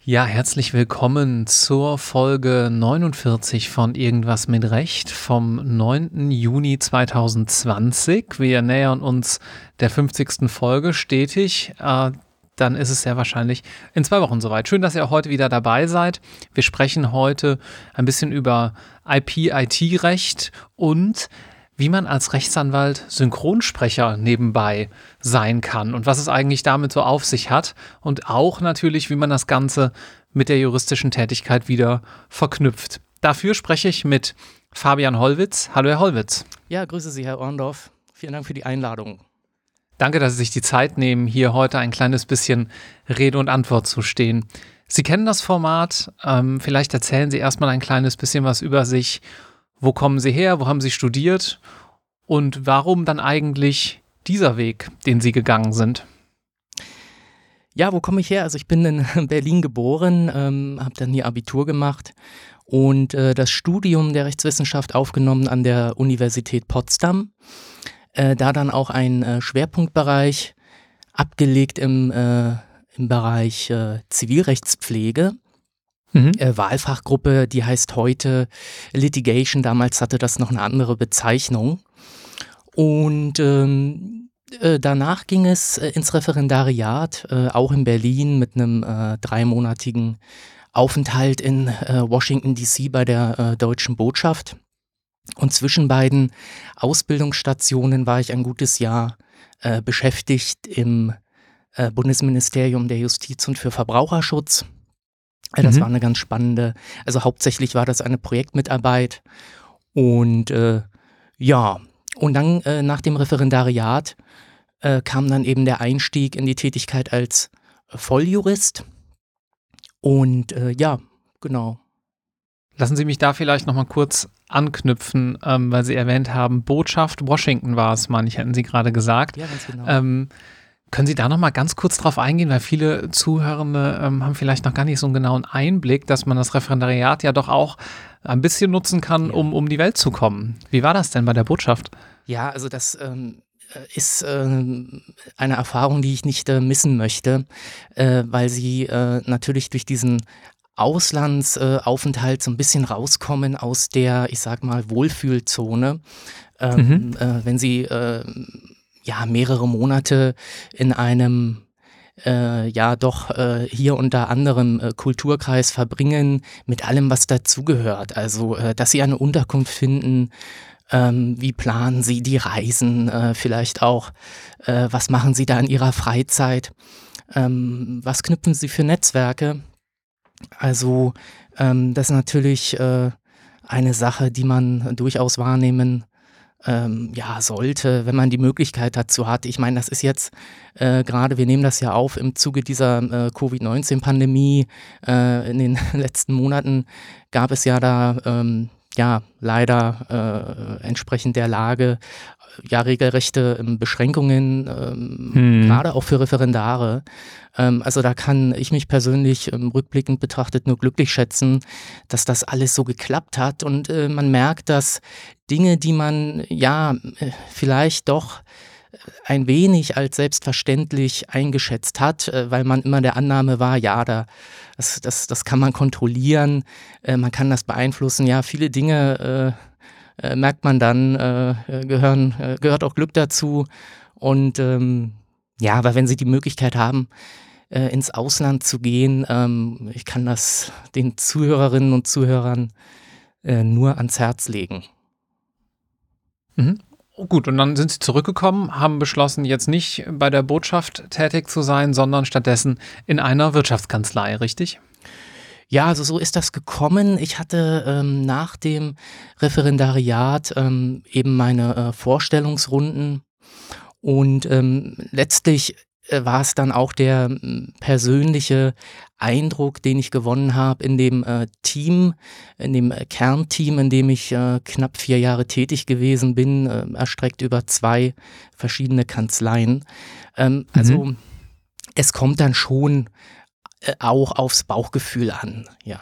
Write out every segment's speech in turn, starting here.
Ja, herzlich willkommen zur Folge 49 von Irgendwas mit Recht vom 9. Juni 2020. Wir nähern uns der 50. Folge stetig. Äh, dann ist es sehr wahrscheinlich in zwei Wochen soweit. Schön, dass ihr heute wieder dabei seid. Wir sprechen heute ein bisschen über IP-IT-Recht und wie man als Rechtsanwalt Synchronsprecher nebenbei sein kann und was es eigentlich damit so auf sich hat und auch natürlich, wie man das Ganze mit der juristischen Tätigkeit wieder verknüpft. Dafür spreche ich mit Fabian Hollwitz. Hallo, Herr Hollwitz. Ja, grüße Sie, Herr Orndorff. Vielen Dank für die Einladung. Danke, dass Sie sich die Zeit nehmen, hier heute ein kleines bisschen Rede und Antwort zu stehen. Sie kennen das Format. Ähm, vielleicht erzählen Sie erstmal ein kleines bisschen was über sich wo kommen Sie her? Wo haben Sie studiert? Und warum dann eigentlich dieser Weg, den Sie gegangen sind? Ja, wo komme ich her? Also ich bin in Berlin geboren, ähm, habe dann hier Abitur gemacht und äh, das Studium der Rechtswissenschaft aufgenommen an der Universität Potsdam. Äh, da dann auch ein äh, Schwerpunktbereich abgelegt im, äh, im Bereich Zivilrechtspflege. Mhm. Äh, Wahlfachgruppe, die heißt heute Litigation. Damals hatte das noch eine andere Bezeichnung. Und ähm, äh, danach ging es äh, ins Referendariat, auch in Berlin mit einem dreimonatigen Aufenthalt in Washington DC bei der deutschen Botschaft. Und zwischen beiden Ausbildungsstationen war ich ein gutes Jahr beschäftigt im Bundesministerium der Justiz und für Verbraucherschutz das mhm. war eine ganz spannende, also hauptsächlich war das eine Projektmitarbeit. Und äh, ja, und dann äh, nach dem Referendariat äh, kam dann eben der Einstieg in die Tätigkeit als Volljurist. Und äh, ja, genau. Lassen Sie mich da vielleicht nochmal kurz anknüpfen, ähm, weil Sie erwähnt haben, Botschaft Washington war es, meine ich, hätten Sie gerade gesagt. Ja, ganz genau. Ähm, können Sie da noch mal ganz kurz drauf eingehen, weil viele Zuhörende ähm, haben vielleicht noch gar nicht so einen genauen Einblick, dass man das Referendariat ja doch auch ein bisschen nutzen kann, ja. um um die Welt zu kommen. Wie war das denn bei der Botschaft? Ja, also das ähm, ist ähm, eine Erfahrung, die ich nicht äh, missen möchte, äh, weil sie äh, natürlich durch diesen Auslandsaufenthalt so ein bisschen rauskommen aus der, ich sag mal, Wohlfühlzone. Ähm, mhm. Äh, wenn sie äh, ja mehrere Monate in einem äh, ja doch äh, hier unter anderem äh, Kulturkreis verbringen mit allem, was dazugehört. Also, äh, dass sie eine Unterkunft finden, ähm, wie planen sie die Reisen, äh, vielleicht auch, äh, was machen sie da in ihrer Freizeit, ähm, was knüpfen sie für Netzwerke. Also, ähm, das ist natürlich eine Sache, die man durchaus wahrnehmen ähm, ja, sollte, wenn man die Möglichkeit dazu hat. Ich meine, das ist jetzt äh, gerade, wir nehmen das ja auf im Zuge dieser äh, Covid-19-Pandemie. Äh, in den letzten Monaten gab es ja da ähm, ja leider äh, entsprechend der Lage ja regelrechte ähm, Beschränkungen, ähm, hm. gerade auch für Referendare. Ähm, also da kann ich mich persönlich ähm, rückblickend betrachtet nur glücklich schätzen, dass das alles so geklappt hat und äh, man merkt, dass Dinge, die man ja äh, vielleicht doch ein wenig als selbstverständlich eingeschätzt hat, äh, weil man immer der Annahme war, ja, da, das, das, das kann man kontrollieren, äh, man kann das beeinflussen. Ja, viele Dinge äh, merkt man dann, äh, gehören, äh, gehört auch Glück dazu. Und ähm, ja, aber wenn Sie die Möglichkeit haben, äh, ins Ausland zu gehen, ähm, ich kann das den Zuhörerinnen und Zuhörern äh, nur ans Herz legen. Mhm. Gut, und dann sind Sie zurückgekommen, haben beschlossen, jetzt nicht bei der Botschaft tätig zu sein, sondern stattdessen in einer Wirtschaftskanzlei, richtig? Ja, also so ist das gekommen. Ich hatte ähm, nach dem Referendariat ähm, eben meine äh, Vorstellungsrunden und ähm, letztlich war es dann auch der persönliche Eindruck, den ich gewonnen habe in dem äh, Team, in dem äh, Kernteam, in dem ich äh, knapp vier Jahre tätig gewesen bin, äh, erstreckt über zwei verschiedene Kanzleien. Ähm, also mhm. es kommt dann schon äh, auch aufs Bauchgefühl an, ja.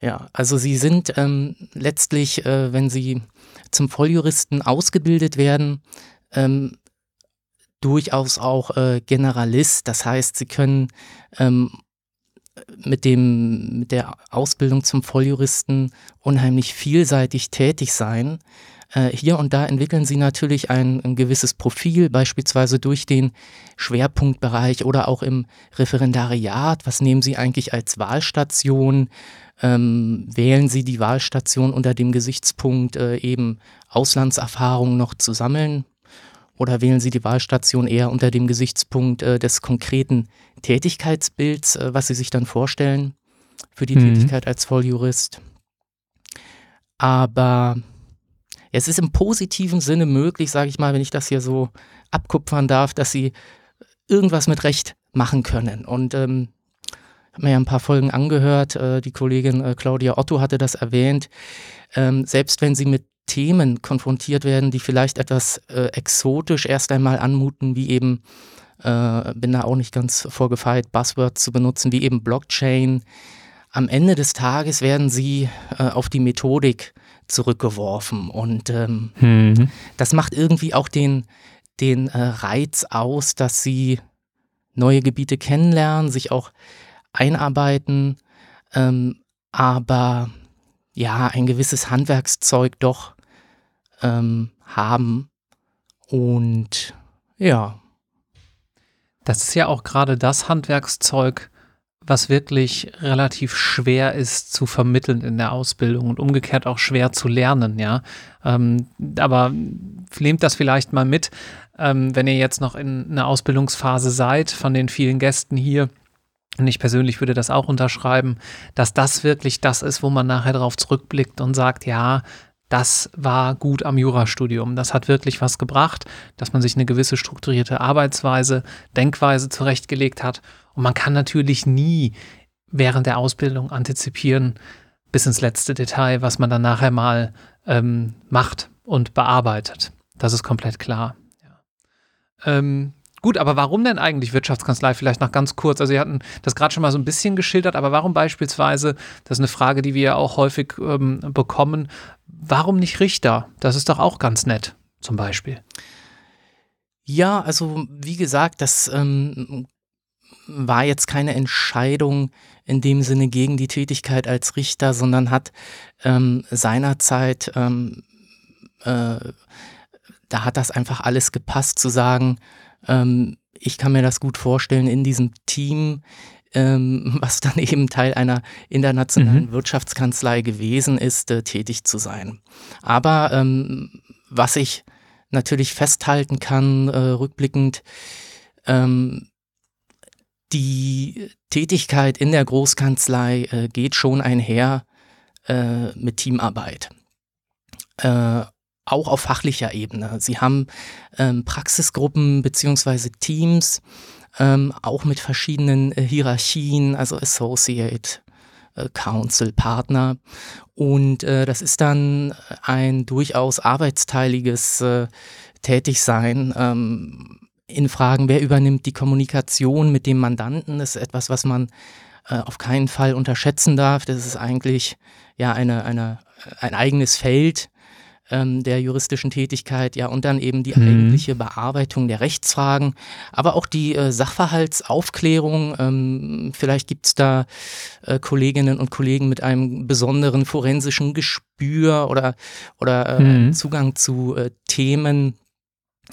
Ja, also sie sind ähm, letztlich, äh, wenn sie zum Volljuristen ausgebildet werden, ähm, durchaus auch äh, Generalist. Das heißt, sie können ähm, mit, dem, mit der Ausbildung zum Volljuristen unheimlich vielseitig tätig sein. Äh, hier und da entwickeln sie natürlich ein, ein, gewisses Profil, beispielsweise durch den Schwerpunktbereich oder auch im Referendariat. Was nehmen sie eigentlich als Wahlstation? Ähm, wählen sie die Wahlstation unter dem Gesichtspunkt, äh, eben Auslandserfahrungen noch zu sammeln? Oder wählen Sie die Wahlstation eher unter dem Gesichtspunkt äh, des konkreten Tätigkeitsbilds, äh, was Sie sich dann vorstellen für die mhm. Tätigkeit als Volljurist? Aber es ist im positiven Sinne möglich, sage ich mal, wenn ich das hier so abkupfern darf, dass Sie irgendwas mit Recht machen können. Und ähm, habe mir ja ein paar Folgen angehört. Äh, die Kollegin äh, Claudia Otto hatte das erwähnt. Ähm, selbst wenn Sie mit Themen konfrontiert werden, die vielleicht etwas äh, exotisch erst einmal anmuten, wie eben, äh, bin da auch nicht ganz vorgefeilt, Buzzwords zu benutzen, wie eben Blockchain. Am Ende des Tages werden sie äh, auf die Methodik zurückgeworfen und ähm, mhm. das macht irgendwie auch den, den äh, Reiz aus, dass sie neue Gebiete kennenlernen, sich auch einarbeiten, ähm, aber ja, ein gewisses Handwerkszeug doch ähm, haben. Und ja. Das ist ja auch gerade das Handwerkszeug, was wirklich relativ schwer ist zu vermitteln in der Ausbildung und umgekehrt auch schwer zu lernen, ja. Ähm, aber nehmt das vielleicht mal mit, ähm, wenn ihr jetzt noch in einer Ausbildungsphase seid, von den vielen Gästen hier. Und ich persönlich würde das auch unterschreiben, dass das wirklich das ist, wo man nachher darauf zurückblickt und sagt, ja, das war gut am Jurastudium. Das hat wirklich was gebracht, dass man sich eine gewisse strukturierte Arbeitsweise, Denkweise zurechtgelegt hat. Und man kann natürlich nie während der Ausbildung antizipieren, bis ins letzte Detail, was man dann nachher mal ähm, macht und bearbeitet. Das ist komplett klar. Ja. Ähm, Gut, aber warum denn eigentlich Wirtschaftskanzlei? Vielleicht noch ganz kurz. Also, Sie hatten das gerade schon mal so ein bisschen geschildert, aber warum beispielsweise, das ist eine Frage, die wir ja auch häufig ähm, bekommen, warum nicht Richter? Das ist doch auch ganz nett, zum Beispiel. Ja, also wie gesagt, das ähm, war jetzt keine Entscheidung in dem Sinne gegen die Tätigkeit als Richter, sondern hat ähm, seinerzeit, ähm, äh, da hat das einfach alles gepasst zu sagen, ähm, ich kann mir das gut vorstellen, in diesem Team, ähm, was dann eben Teil einer internationalen mhm. Wirtschaftskanzlei gewesen ist, äh, tätig zu sein. Aber ähm, was ich natürlich festhalten kann, äh, rückblickend, ähm, die Tätigkeit in der Großkanzlei äh, geht schon einher äh, mit Teamarbeit. Auch auf fachlicher Ebene. Sie haben ähm, Praxisgruppen beziehungsweise Teams, ähm, auch mit verschiedenen äh, Hierarchien, also Associate, äh, Council, Partner. Und äh, das ist dann ein durchaus arbeitsteiliges äh, Tätigsein. Ähm, in Fragen, wer übernimmt die Kommunikation mit dem Mandanten, das ist etwas, was man äh, auf keinen Fall unterschätzen darf. Das ist eigentlich ja eine, eine, ein eigenes Feld, ähm, der juristischen Tätigkeit, ja, und dann eben die mhm. eigentliche Bearbeitung der Rechtsfragen, aber auch die äh, Sachverhaltsaufklärung. Ähm, vielleicht gibt es da äh, Kolleginnen und Kollegen mit einem besonderen forensischen Gespür oder, oder äh, mhm. Zugang zu äh, Themen.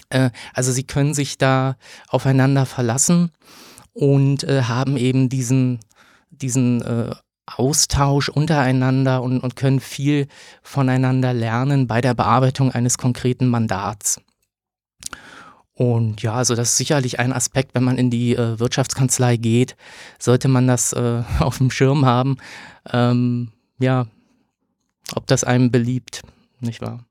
Äh, also sie können sich da aufeinander verlassen und äh, haben eben diesen, diesen Austausch untereinander und, und können viel voneinander lernen bei der Bearbeitung eines konkreten Mandats. Und ja, also das ist sicherlich ein Aspekt, wenn man in die äh, Wirtschaftskanzlei geht, sollte man das äh, auf dem Schirm haben. Ähm, ja, ob das einem beliebt, nicht wahr?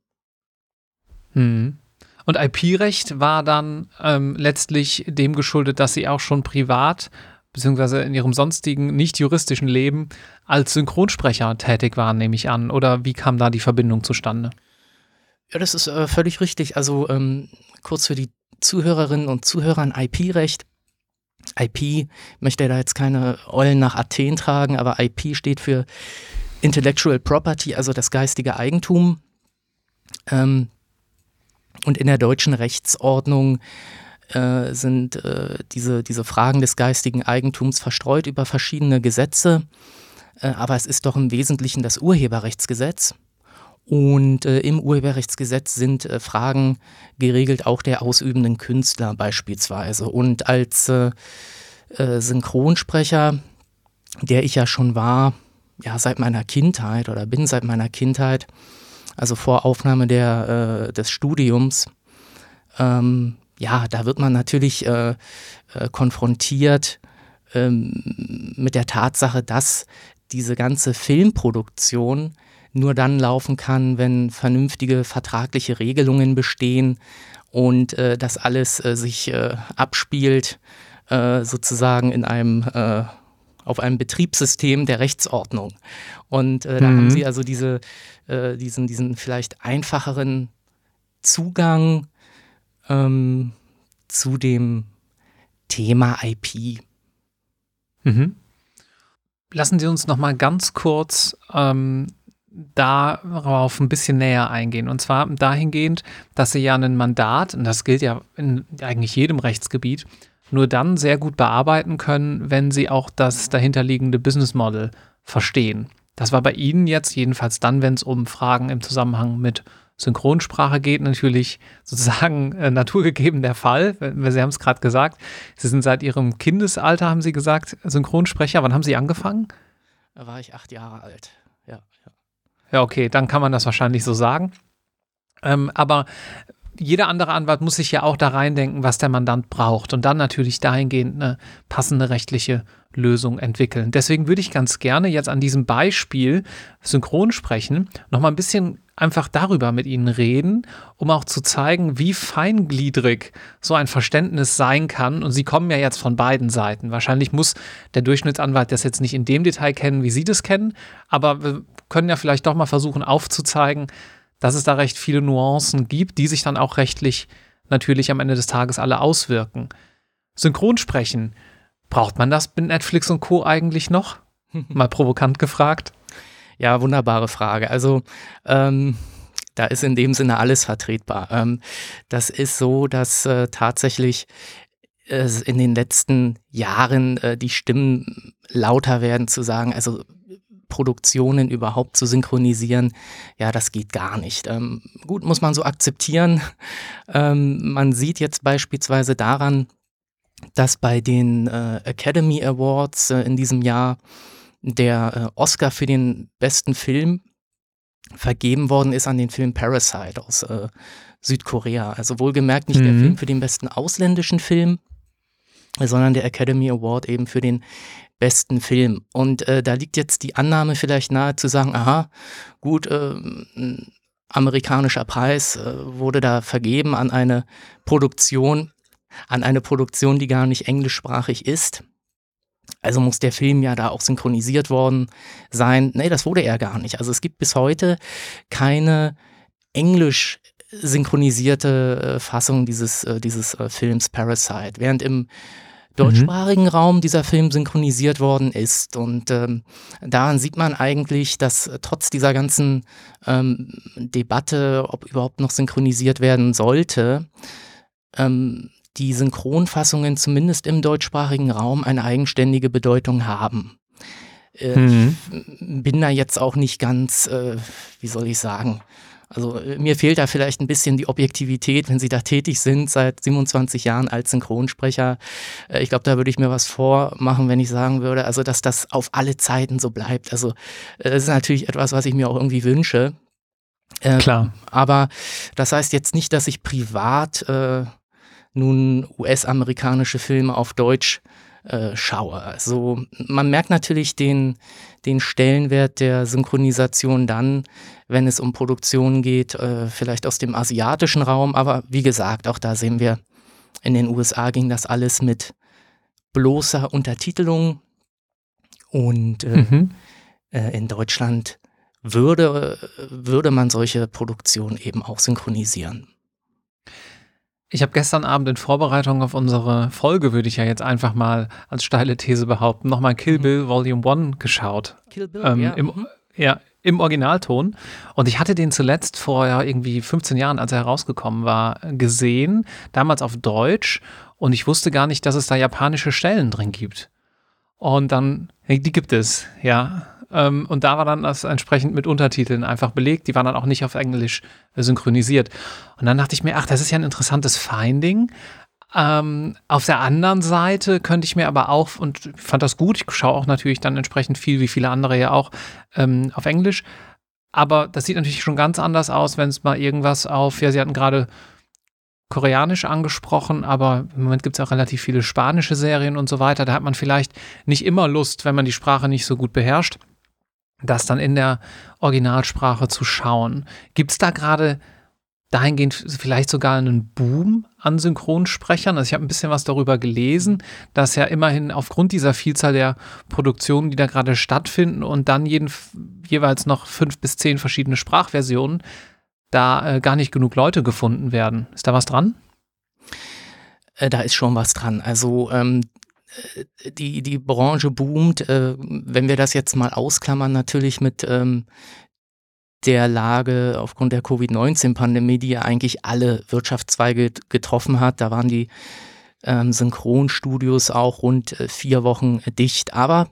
Hm. Und IP-Recht war dann ähm, letztlich dem geschuldet, dass Sie auch schon privat beziehungsweise in ihrem sonstigen, nicht juristischen Leben als Synchronsprecher tätig waren, nehme ich an. Oder wie kam da die Verbindung zustande? Ja, das ist äh, völlig richtig. Also ähm, kurz für die Zuhörerinnen und Zuhörer ein IP-Recht. IP möchte da jetzt keine Eulen nach Athen tragen, aber IP steht für Intellectual Property, also das geistige Eigentum. Ähm, und in der deutschen Rechtsordnung äh, sind äh, diese, diese Fragen des geistigen Eigentums verstreut über verschiedene Gesetze, äh, aber es ist doch im Wesentlichen das Urheberrechtsgesetz. Und äh, im Urheberrechtsgesetz sind äh, Fragen geregelt, auch der ausübenden Künstler beispielsweise. Und als Synchronsprecher, der ich ja schon war, ja, seit meiner Kindheit oder bin seit meiner Kindheit, also vor Aufnahme der, des Studiums, ähm, ja, da wird man natürlich äh, äh, konfrontiert ähm, mit der Tatsache, dass diese ganze Filmproduktion nur dann laufen kann, wenn vernünftige vertragliche Regelungen bestehen und äh, das alles äh, sich äh, abspielt, äh, sozusagen in einem auf einem Betriebssystem der Rechtsordnung. Und da mhm. haben Sie also diese, diesen, diesen vielleicht einfacheren Zugang ähm, zu dem Thema IP. Mhm. Lassen Sie uns noch mal ganz kurz ähm, darauf ein bisschen näher eingehen. Und zwar dahingehend, dass Sie ja ein Mandat, und das gilt ja in eigentlich jedem Rechtsgebiet, nur dann sehr gut bearbeiten können, wenn Sie auch das dahinterliegende Business Model verstehen. Das war bei Ihnen jetzt jedenfalls dann, wenn es um Fragen im Zusammenhang mit Synchronsprache geht, natürlich sozusagen äh, naturgegeben der Fall. Sie haben es gerade gesagt. Sie sind seit Ihrem Kindesalter, haben Sie gesagt, Synchronsprecher. Wann haben Sie angefangen? Da war ich acht Jahre alt. Ja, ja. Ja, okay, dann kann man das wahrscheinlich so sagen. Ähm, aber jeder andere Anwalt muss sich ja auch da reindenken, was der Mandant braucht und dann natürlich dahingehend eine passende rechtliche Lösung entwickeln. Deswegen würde ich ganz gerne jetzt an diesem Beispiel Synchronsprechen nochmal ein bisschen einfach darüber mit Ihnen reden, um auch zu zeigen, wie feingliedrig so ein Verständnis sein kann. Und Sie kommen ja jetzt von beiden Seiten. Wahrscheinlich muss der Durchschnittsanwalt das jetzt nicht in dem Detail kennen, wie Sie das kennen, aber wir können ja vielleicht doch mal versuchen aufzuzeigen, dass es da recht viele Nuancen gibt, die sich dann auch rechtlich natürlich am Ende des Tages alle auswirken. Synchronsprechen, braucht man das mit Netflix und Co. eigentlich noch? Mal provokant gefragt. Ja, wunderbare Frage. Also ähm, da ist in dem Sinne alles vertretbar. Ähm, das ist so, dass äh, tatsächlich äh, in den letzten Jahren äh, die Stimmen lauter werden zu sagen, also Produktionen überhaupt zu synchronisieren, ja, das geht gar nicht. Ähm, gut, muss man so akzeptieren. Ähm, man sieht jetzt beispielsweise daran, dass bei den äh, Academy Awards äh, in diesem Jahr der äh, Oscar für den besten Film vergeben worden ist an den Film Parasite aus äh, Südkorea. Also wohlgemerkt nicht mhm. der Film für den besten ausländischen Film, sondern der Academy Award eben für den besten Film. Und äh, da liegt jetzt die Annahme vielleicht nahe zu sagen, aha, gut, äh, amerikanischer Preis äh, wurde da vergeben an eine Produktion, an eine Produktion, die gar nicht englischsprachig ist. Also muss der Film ja da auch synchronisiert worden sein. Nee, das wurde er gar nicht. Also es gibt bis heute keine englisch synchronisierte äh, Fassung dieses, äh, dieses äh, Films Parasite. Während im deutschsprachigen mhm. Raum dieser Film synchronisiert worden ist. Und ähm, daran sieht man eigentlich, dass trotz dieser ganzen ähm, Debatte, ob überhaupt noch synchronisiert werden sollte, ähm, die Synchronfassungen zumindest im deutschsprachigen Raum eine eigenständige Bedeutung haben. Äh, mhm. Bin da jetzt auch nicht ganz, äh, wie soll ich sagen, also äh, mir fehlt da vielleicht ein bisschen die Objektivität, wenn Sie da tätig sind seit 27 Jahren als Synchronsprecher. Äh, ich glaube, da würde ich mir was vormachen, wenn ich sagen würde, also dass das auf alle Zeiten so bleibt. Also äh, das ist natürlich etwas, was ich mir auch irgendwie wünsche. Äh, Klar. Aber das heißt jetzt nicht, dass ich privat äh, nun US-amerikanische Filme auf Deutsch äh, schaue. Also man merkt natürlich den, den Stellenwert der Synchronisation dann, wenn es um Produktionen geht, äh, vielleicht aus dem asiatischen Raum. Aber wie gesagt, auch da sehen wir, in den USA ging das alles mit bloßer Untertitelung und äh, mhm. äh, in Deutschland würde, würde man solche Produktionen eben auch synchronisieren. Ich habe gestern Abend in Vorbereitung auf unsere Folge, würde ich ja jetzt einfach mal als steile These behaupten, nochmal Kill mhm. Bill Volume 1 geschaut. Kill Bill, ähm, ja. Im, mhm. ja. im Originalton. Und ich hatte den zuletzt vor ja, irgendwie 15 Jahren, als er herausgekommen war, gesehen, damals auf Deutsch. Und ich wusste gar nicht, dass es da japanische Stellen drin gibt. Und dann, die gibt es, ja. Ähm, und da war dann das entsprechend mit Untertiteln einfach belegt. Die waren dann auch nicht auf Englisch synchronisiert. Und dann dachte ich mir, ach, das ist ja ein interessantes Finding. Ähm, auf der anderen Seite könnte ich mir aber auch, und fand das gut, ich schaue auch natürlich dann entsprechend viel, wie viele andere ja auch, ähm, auf Englisch. Aber das sieht natürlich schon ganz anders aus, wenn es mal irgendwas auf, ja, Sie hatten gerade Koreanisch angesprochen, aber im Moment gibt es auch relativ viele spanische Serien und so weiter. Da hat man vielleicht nicht immer Lust, wenn man die Sprache nicht so gut beherrscht, das dann in der Originalsprache zu schauen. Gibt es da gerade dahingehend vielleicht sogar einen Boom an Synchronsprechern. Also ich habe ein bisschen was darüber gelesen, dass ja immerhin aufgrund dieser Vielzahl der Produktionen, die da gerade stattfinden und dann jeden, jeweils noch fünf bis zehn verschiedene Sprachversionen, da äh, gar nicht genug Leute gefunden werden. Ist da was dran? Äh, da ist schon was dran. Also ähm, äh, die, die Branche boomt. Äh, wenn wir das jetzt mal ausklammern, natürlich mit ähm, der Lage aufgrund der Covid-19-Pandemie, die ja eigentlich alle Wirtschaftszweige getroffen hat. Da waren die ähm, Synchronstudios auch rund äh, vier Wochen dicht. Aber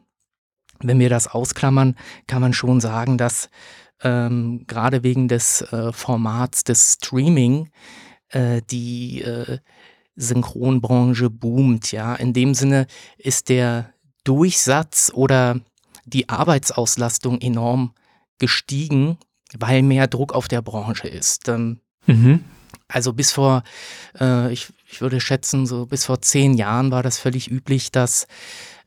wenn wir das ausklammern, kann man schon sagen, dass ähm, gerade wegen des äh, Formats des Streaming äh, die äh, Synchronbranche boomt. Ja, in dem Sinne ist der Durchsatz oder die Arbeitsauslastung enorm gestiegen weil mehr Druck auf der Branche ist. Ähm, mhm. Also bis vor, äh, ich, ich würde schätzen, so bis vor zehn Jahren war das völlig üblich, dass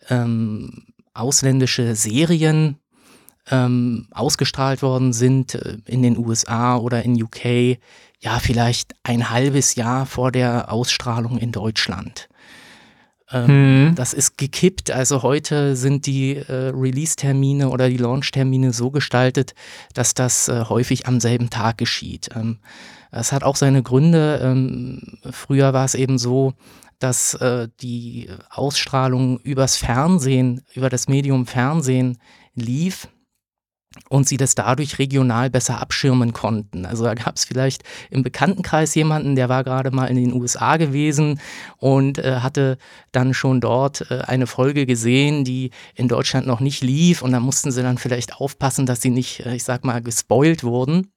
ähm, ausländische Serien ähm, ausgestrahlt worden sind äh, in den USA oder in UK, ja, vielleicht ein halbes Jahr vor der Ausstrahlung in Deutschland. Ähm, hm. Das ist gekippt. Also heute sind die äh, Release-Termine oder die Launch-Termine so gestaltet, dass das äh, häufig am selben Tag geschieht. Ähm, das hat auch seine Gründe. Ähm, früher war es eben so, dass äh, die Ausstrahlung übers Fernsehen, über das Medium Fernsehen lief und sie das dadurch regional besser abschirmen konnten. Also da gab es vielleicht im Bekanntenkreis jemanden, der war gerade mal in den USA gewesen und äh, hatte dann schon dort äh, eine Folge gesehen, die in Deutschland noch nicht lief und da mussten sie dann vielleicht aufpassen, dass sie nicht, äh, ich sag mal, gespoilt wurden.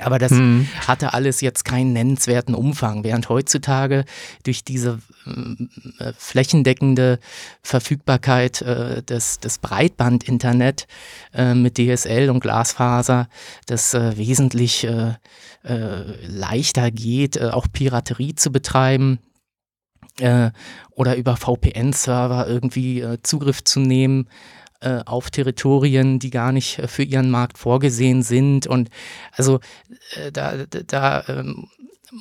Aber das mhm. hatte alles jetzt keinen nennenswerten Umfang, während heutzutage durch diese äh, flächendeckende Verfügbarkeit äh, des, des Breitband-Internet äh, mit DSL und Glasfaser das äh, wesentlich äh, äh, leichter geht, auch Piraterie zu betreiben oder über VPN-Server irgendwie Zugriff zu nehmen äh, auf Territorien, die gar nicht äh, für ihren Markt vorgesehen sind. Und also äh, da, da ähm,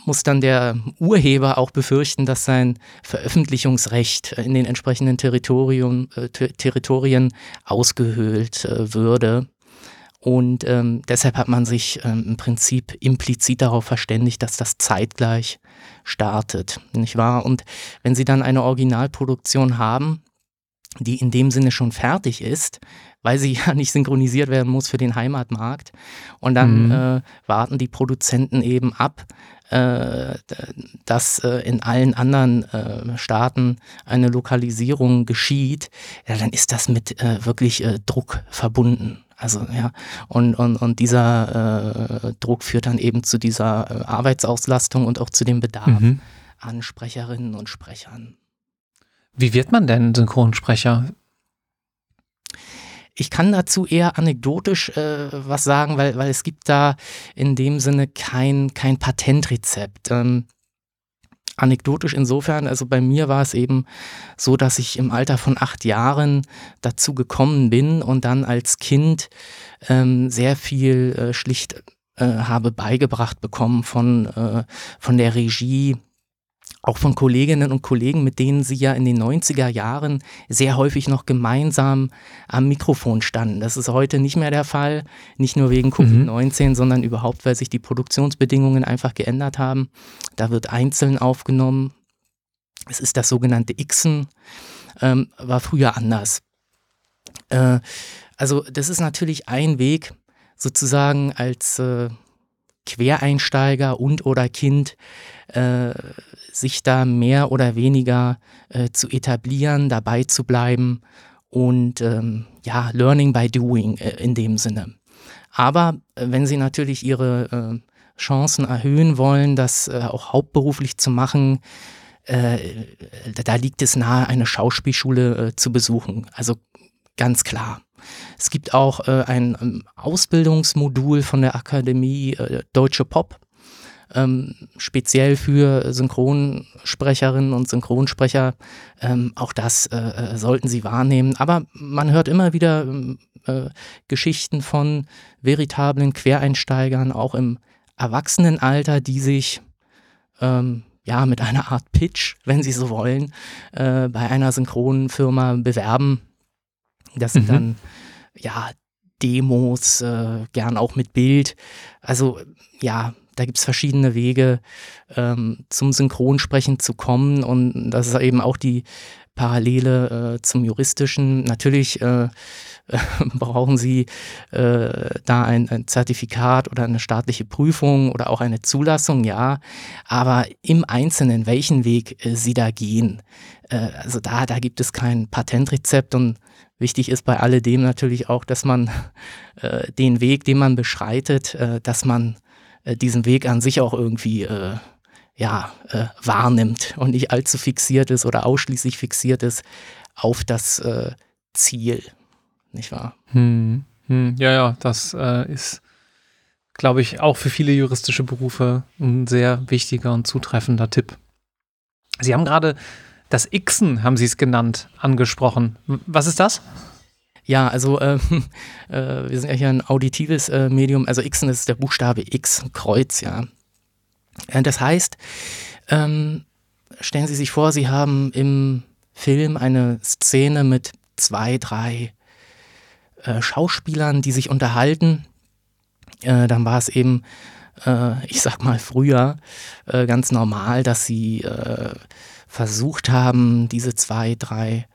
muss dann der Urheber auch befürchten, dass sein Veröffentlichungsrecht in den entsprechenden Territorium, äh, Territorien ausgehöhlt äh, würde. Und ähm, deshalb hat man sich ähm, im Prinzip implizit darauf verständigt, dass das zeitgleich startet, nicht wahr? Und wenn Sie dann eine Originalproduktion haben, die in dem Sinne schon fertig ist, weil sie ja nicht synchronisiert werden muss für den Heimatmarkt. Und dann mhm. äh, warten die Produzenten eben ab, äh, dass äh, in allen anderen äh, Staaten eine Lokalisierung geschieht. Ja, dann ist das mit äh, wirklich äh, Druck verbunden. Also ja, und, und, und dieser Druck führt dann eben zu dieser Arbeitsauslastung und auch zu dem Bedarf mhm. an Sprecherinnen und Sprechern. Wie wird man denn Synchronsprecher? Ich kann dazu eher anekdotisch äh, was sagen, weil, weil es gibt da in dem Sinne kein, kein Patentrezept. Ähm, anekdotisch insofern, also bei mir war es eben so, dass ich im Alter von acht Jahren dazu gekommen bin und dann als Kind ähm, sehr viel äh, schlicht äh, habe beigebracht bekommen von, äh, von der Regie auch von Kolleginnen und Kollegen, mit denen sie ja in den 90er Jahren sehr häufig noch gemeinsam am Mikrofon standen. Das ist heute nicht mehr der Fall, nicht nur wegen Covid-19, mhm. sondern überhaupt, weil sich die Produktionsbedingungen einfach geändert haben. Da wird einzeln aufgenommen. Es ist das sogenannte Xen, ähm, war früher anders. Äh, also das ist natürlich ein Weg, sozusagen als äh, Quereinsteiger und oder Kind äh, sich da mehr oder weniger äh, zu etablieren, dabei zu bleiben und ähm, ja, Learning by Doing äh, in dem Sinne. Aber äh, wenn Sie natürlich Ihre äh, Chancen erhöhen wollen, das äh, auch hauptberuflich zu machen, da liegt es nahe, eine Schauspielschule zu besuchen. Also ganz klar. Es gibt auch äh, ein ähm, Ausbildungsmodul von der Akademie äh, Deutsche Pop, ähm, speziell für Synchronsprecherinnen und Synchronsprecher. Ähm, auch das äh, äh sollten Sie wahrnehmen. Aber man hört immer wieder ähm, äh, Geschichten von veritablen Quereinsteigern, auch im Erwachsenenalter, die sich ähm, ja mit einer Art Pitch, wenn Sie so wollen, äh, bei einer Synchronfirma bewerben das sind mhm. dann ja Demos, äh, gern auch mit Bild. Also ja, da gibt es verschiedene Wege, ähm, zum Synchronsprechen zu kommen. Und das ist eben auch die Parallele äh, zum juristischen. Natürlich äh, brauchen Sie äh, da ein, ein, Zertifikat oder eine staatliche Prüfung oder auch eine Zulassung, ja. Aber im Einzelnen, welchen Weg äh, Sie da gehen, äh, also da, da gibt es kein Patentrezept und Wichtig ist bei alledem natürlich auch, dass man äh, den Weg, den man beschreitet, äh, dass man äh, diesen Weg an sich auch irgendwie äh, ja, äh, wahrnimmt und nicht allzu fixiert ist oder ausschließlich fixiert ist auf das äh, Ziel. Nicht wahr? Hm, hm, ja, ja, das ist, glaube ich, auch für viele juristische Berufe ein sehr wichtiger und zutreffender Tipp. Sie haben gerade das Xen, haben Sie es genannt, angesprochen. Was ist das? Ja, also äh, äh, wir sind ja hier ein auditives äh, Medium. Also Xen ist der Buchstabe X, Kreuz, ja. Äh, das heißt, ähm, stellen Sie sich vor, Sie haben im Film eine Szene mit zwei, drei äh, Schauspielern, die sich unterhalten. Äh, dann war es eben, ich sag mal früher, ganz normal, dass sie versucht haben, diese zwei, drei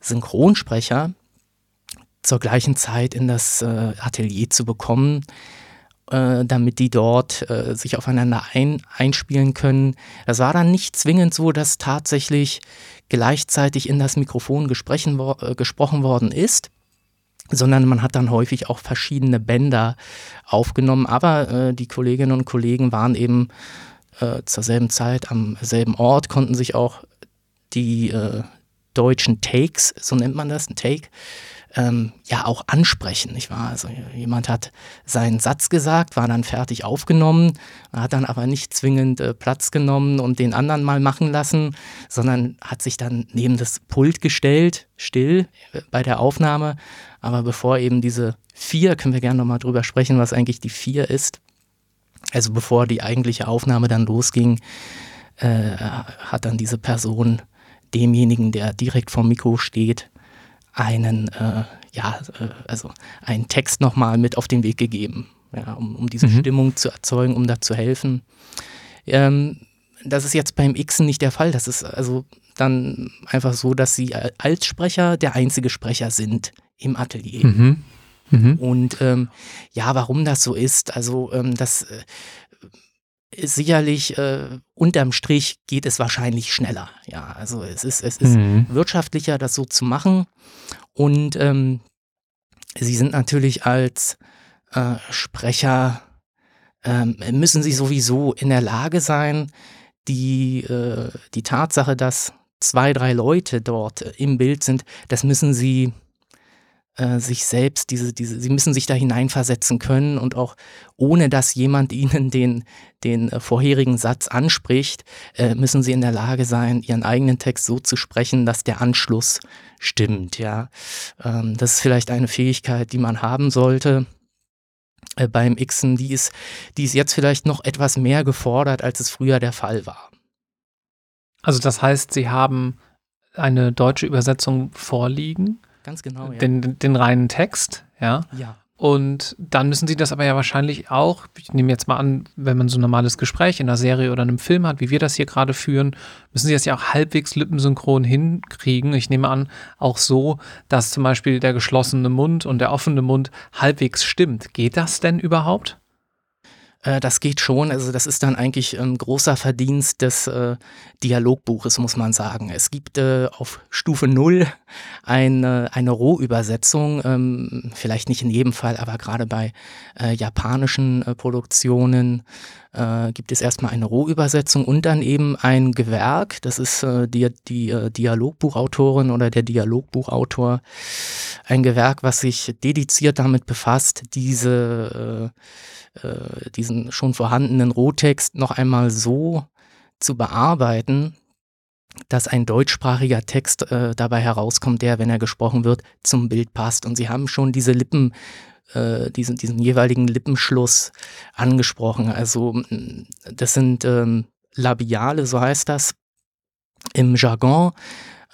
Synchronsprecher zur gleichen Zeit in das äh, Atelier zu bekommen, äh, damit die dort äh, sich aufeinander ein, einspielen können. Das war dann nicht zwingend so, dass tatsächlich gleichzeitig in das Mikrofon wo gesprochen worden ist sondern man hat dann häufig auch verschiedene Bänder aufgenommen. Aber äh, die Kolleginnen und Kollegen waren eben äh, zur selben Zeit am selben Ort, konnten sich auch die äh, deutschen Takes, so nennt man das, ein Take, ähm, ja auch ansprechen, nicht wahr? Also jemand hat seinen Satz gesagt, war dann fertig aufgenommen, hat dann aber nicht zwingend äh, Platz genommen und den anderen mal machen lassen, sondern hat sich dann neben das Pult gestellt, still äh, bei der Aufnahme. Aber bevor eben diese vier, können wir gerne nochmal drüber sprechen, was eigentlich die vier ist, also bevor die eigentliche Aufnahme dann losging, äh, hat dann diese Person demjenigen, der direkt vor Mikro steht, einen, äh, ja, äh, also einen Text nochmal mit auf den Weg gegeben, ja, um, um diese mhm. Stimmung zu erzeugen, um da zu helfen. Ähm, das ist jetzt beim Xen nicht der Fall. Das ist also dann einfach so, dass sie als Sprecher der einzige Sprecher sind im Atelier. Mhm. Mhm. Und ähm, ja, warum das so ist, also ähm, das äh, sicherlich äh, unterm Strich geht es wahrscheinlich schneller. Ja, also es ist, es ist mhm. wirtschaftlicher, das so zu machen. Und ähm, sie sind natürlich als äh, Sprecher, ähm, müssen sie sowieso in der Lage sein, die, äh, die Tatsache, dass zwei, drei Leute dort im Bild sind, das müssen sie äh, sich selbst, diese, diese, sie müssen sich da hineinversetzen können und auch ohne dass jemand ihnen den, den äh, vorherigen Satz anspricht, äh, müssen sie in der Lage sein, ihren eigenen Text so zu sprechen, dass der Anschluss stimmt, ja. Ähm, das ist vielleicht eine Fähigkeit, die man haben sollte äh, beim Xen, die ist, die ist jetzt vielleicht noch etwas mehr gefordert, als es früher der Fall war. Also das heißt, Sie haben eine deutsche Übersetzung vorliegen? Ganz genau, ja. Den, den reinen Text, ja. Ja. Und dann müssen sie das aber ja wahrscheinlich auch, ich nehme jetzt mal an, wenn man so ein normales Gespräch in einer Serie oder einem Film hat, wie wir das hier gerade führen, müssen sie das ja auch halbwegs lippensynchron hinkriegen. Ich nehme an, auch so, dass zum Beispiel der geschlossene Mund und der offene Mund halbwegs stimmt. Geht das denn überhaupt? Äh, das geht schon. Also das ist dann eigentlich ein ähm, großer Verdienst des äh, Dialogbuches, muss man sagen. Es gibt äh, auf Stufe 0 eine, eine Rohübersetzung, ähm, vielleicht nicht in jedem Fall, aber gerade bei äh, japanischen äh, Produktionen äh, gibt es erstmal eine Rohübersetzung und dann eben ein Gewerk. Das ist äh, die, die äh, Dialogbuchautorin oder der Dialogbuchautor. Ein Gewerk, was sich dediziert damit befasst, diese äh, diesen schon vorhandenen Rohtext noch einmal so zu bearbeiten, dass ein deutschsprachiger Text äh, dabei herauskommt, der, wenn er gesprochen wird, zum Bild passt. Und Sie haben schon diese Lippen, äh, diesen, diesen jeweiligen Lippenschluss angesprochen. Also das sind ähm, Labiale, so heißt das im Jargon,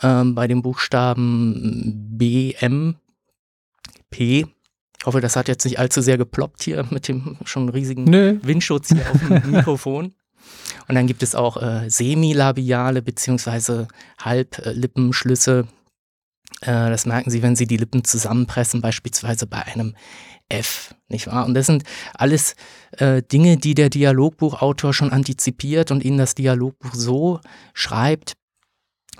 ähm, bei dem Buchstaben B, M, P ich hoffe, das hat jetzt nicht allzu sehr geploppt hier mit dem schon riesigen Nö. Windschutz hier auf dem Mikrofon. Und dann gibt es auch äh, semilabiale bzw. Halblippenschlüsse. Äh, das merken Sie, wenn Sie die Lippen zusammenpressen, beispielsweise bei einem F, nicht wahr? Und das sind alles äh, Dinge, die der Dialogbuchautor schon antizipiert und Ihnen das Dialogbuch so schreibt,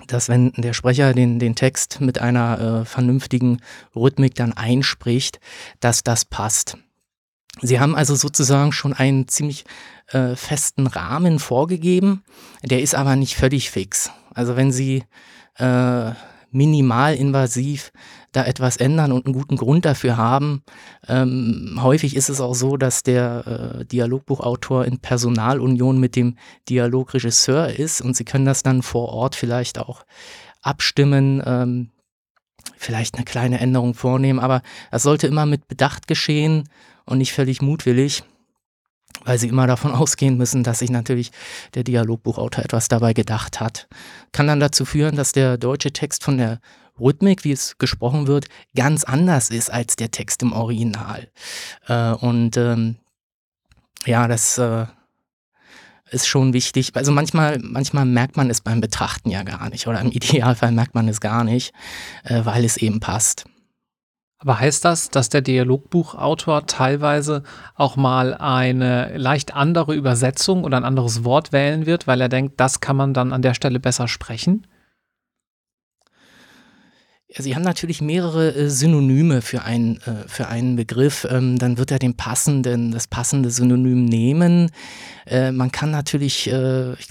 dass wenn der Sprecher den, den Text mit einer äh, vernünftigen Rhythmik dann einspricht, dass das passt. Sie haben also sozusagen schon einen ziemlich äh, festen Rahmen vorgegeben, der ist aber nicht völlig fix. Also wenn Sie äh, minimalinvasiv da etwas ändern und einen guten Grund dafür haben. Ähm, häufig ist es auch so, dass der äh, Dialogbuchautor in Personalunion mit dem Dialogregisseur ist und sie können das dann vor Ort vielleicht auch abstimmen, ähm, vielleicht eine kleine Änderung vornehmen, aber das sollte immer mit Bedacht geschehen und nicht völlig mutwillig weil sie immer davon ausgehen müssen, dass sich natürlich der Dialogbuchautor etwas dabei gedacht hat. Kann dann dazu führen, dass der deutsche Text von der Rhythmik, wie es gesprochen wird, ganz anders ist als der Text im Original. Äh, und ähm, ja, das äh, ist schon wichtig. Also manchmal, manchmal merkt man es beim Betrachten ja gar nicht oder im Idealfall merkt man es gar nicht, äh, weil es eben passt. Aber heißt das, dass der Dialogbuchautor teilweise auch mal eine leicht andere Übersetzung oder ein anderes Wort wählen wird, weil er denkt, das kann man dann an der Stelle besser sprechen? Sie haben natürlich mehrere äh, Synonyme für, ein, äh, für einen Begriff. Ähm, dann wird er den passenden, das passende Synonym nehmen. Äh, man kann natürlich, ich,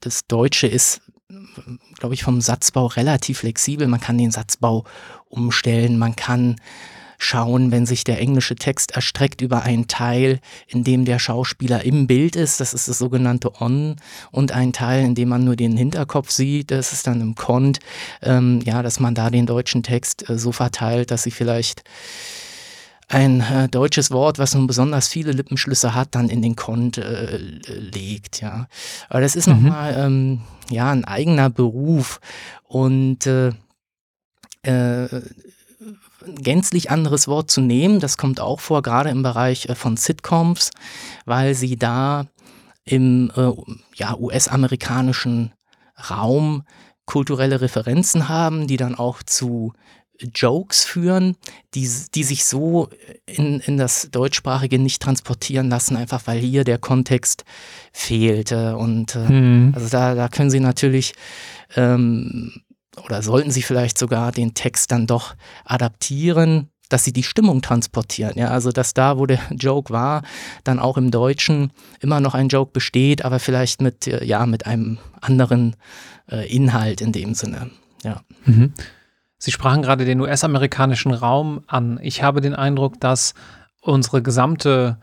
das Deutsche ist glaube ich, vom Satzbau relativ flexibel. Man kann den Satzbau umstellen, man kann schauen, wenn sich der englische Text erstreckt über einen Teil, in dem der Schauspieler im Bild ist, das ist das sogenannte On, und ein Teil, in dem man nur den Hinterkopf sieht, das ist dann im Cont, ähm, ja, dass man da den deutschen Text äh, so verteilt, dass sie vielleicht ein äh, deutsches Wort, was nun besonders viele Lippenschlüsse hat, dann in den Kont äh, legt, ja. Aber das ist mhm. nochmal ähm, ja ein eigener Beruf und äh, äh, gänzlich anderes Wort zu nehmen, das kommt auch vor, gerade im Bereich äh, von Sitcoms, weil sie da im äh, ja, US-amerikanischen Raum kulturelle Referenzen haben, die dann auch zu Jokes führen, die, die sich so in, in das Deutschsprachige nicht transportieren lassen, einfach weil hier der Kontext fehlte. Und äh, hm. also da, da können Sie natürlich ähm, oder sollten Sie vielleicht sogar den Text dann doch adaptieren, dass sie die Stimmung transportieren. Ja, also dass da, wo der Joke war, dann auch im Deutschen immer noch ein Joke besteht, aber vielleicht mit, äh, ja, mit einem anderen äh, Inhalt in dem Sinne. Ja. Mhm. Sie sprachen gerade den US-amerikanischen Raum an. Ich habe den Eindruck, dass unsere gesamte,